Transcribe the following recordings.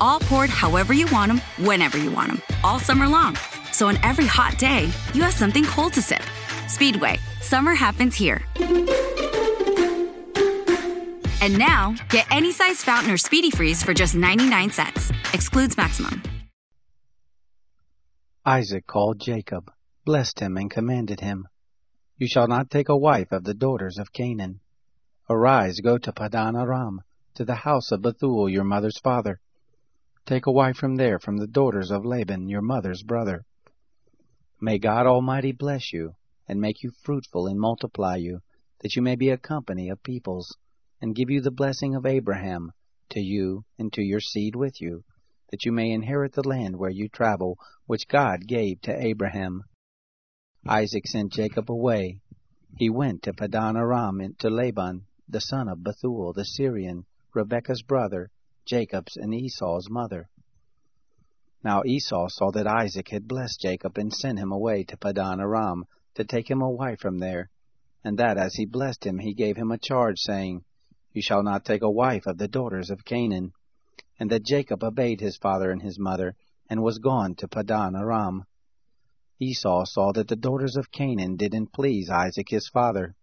All poured however you want them, whenever you want them, all summer long. So on every hot day, you have something cold to sip. Speedway, summer happens here. And now, get any size fountain or speedy freeze for just 99 cents. Excludes maximum. Isaac called Jacob, blessed him, and commanded him, You shall not take a wife of the daughters of Canaan. Arise, go to Padan Aram, to the house of Bethuel your mother's father. Take a wife from there, from the daughters of Laban your mother's brother. May God Almighty bless you, and make you fruitful and multiply you, that you may be a company of peoples, and give you the blessing of Abraham, to you and to your seed with you, that you may inherit the land where you travel, which God gave to Abraham. Isaac sent Jacob away. He went to Padan Aram to Laban, the son of Bethuel the Syrian, Rebekah's brother, Jacob's and Esau's mother. Now Esau saw that Isaac had blessed Jacob and sent him away to Padan Aram to take him a wife from there, and that as he blessed him he gave him a charge, saying, You shall not take a wife of the daughters of Canaan. And that Jacob obeyed his father and his mother, and was gone to Padan Aram. Esau saw that the daughters of Canaan didn't please Isaac his father.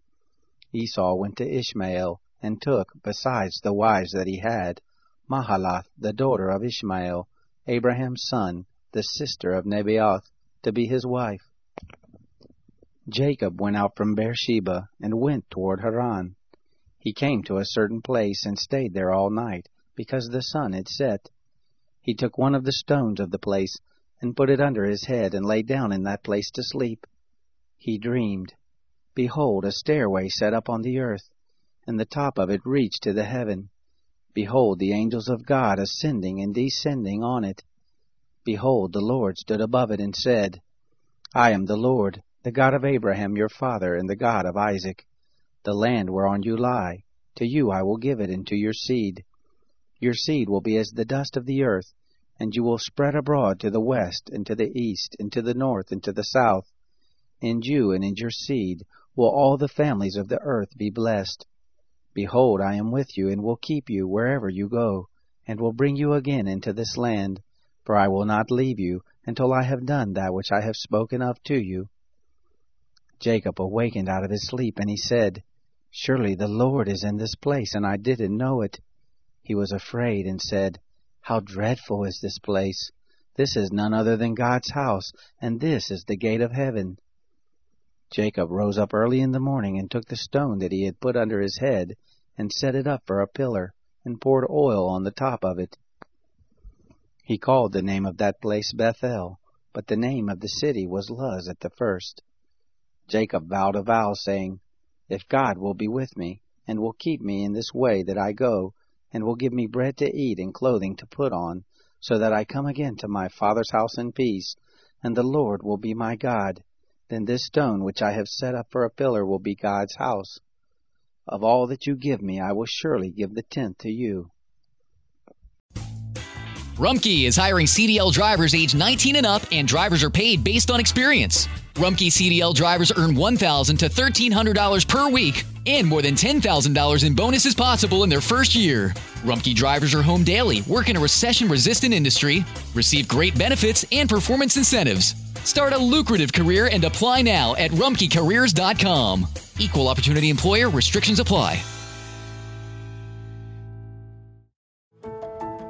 Esau went to Ishmael, and took, besides the wives that he had, Mahalath, the daughter of Ishmael, Abraham's son, the sister of Nebaioth, to be his wife. Jacob went out from Beersheba and went toward Haran. He came to a certain place and stayed there all night, because the sun had set. He took one of the stones of the place and put it under his head and lay down in that place to sleep. He dreamed. Behold, a stairway set up on the earth, and the top of it reached to the heaven. Behold, the angels of God ascending and descending on it. Behold, the Lord stood above it and said, I am the Lord, the God of Abraham your father, and the God of Isaac. The land whereon you lie, to you I will give it, and to your seed. Your seed will be as the dust of the earth, and you will spread abroad to the west, and to the east, and to the north, and to the south. In you and in your seed will all the families of the earth be blessed. Behold, I am with you, and will keep you wherever you go, and will bring you again into this land, for I will not leave you until I have done that which I have spoken of to you. Jacob awakened out of his sleep, and he said, Surely the Lord is in this place, and I didn't know it. He was afraid, and said, How dreadful is this place! This is none other than God's house, and this is the gate of heaven. Jacob rose up early in the morning, and took the stone that he had put under his head, and set it up for a pillar, and poured oil on the top of it. He called the name of that place Bethel, but the name of the city was Luz at the first. Jacob vowed a vow, saying, If God will be with me, and will keep me in this way that I go, and will give me bread to eat and clothing to put on, so that I come again to my father's house in peace, and the Lord will be my God, then this stone which I have set up for a pillar will be God's house. Of all that you give me, I will surely give the tenth to you. Rumpke is hiring CDL drivers age 19 and up, and drivers are paid based on experience. Rumpke CDL drivers earn $1,000 to $1,300 per week, and more than $10,000 in bonuses possible in their first year. Rumpke drivers are home daily, work in a recession resistant industry, receive great benefits and performance incentives. Start a lucrative career and apply now at rumpkecareers.com. Equal opportunity employer restrictions apply.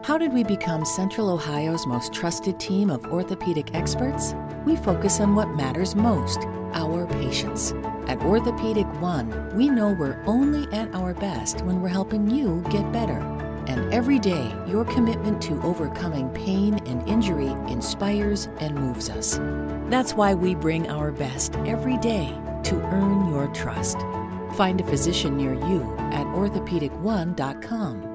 How did we become Central Ohio's most trusted team of orthopedic experts? We focus on what matters most our patients. At Orthopedic One, we know we're only at our best when we're helping you get better. And every day, your commitment to overcoming pain and injury inspires and moves us. That's why we bring our best every day to earn your trust. Find a physician near you at orthopedic1.com.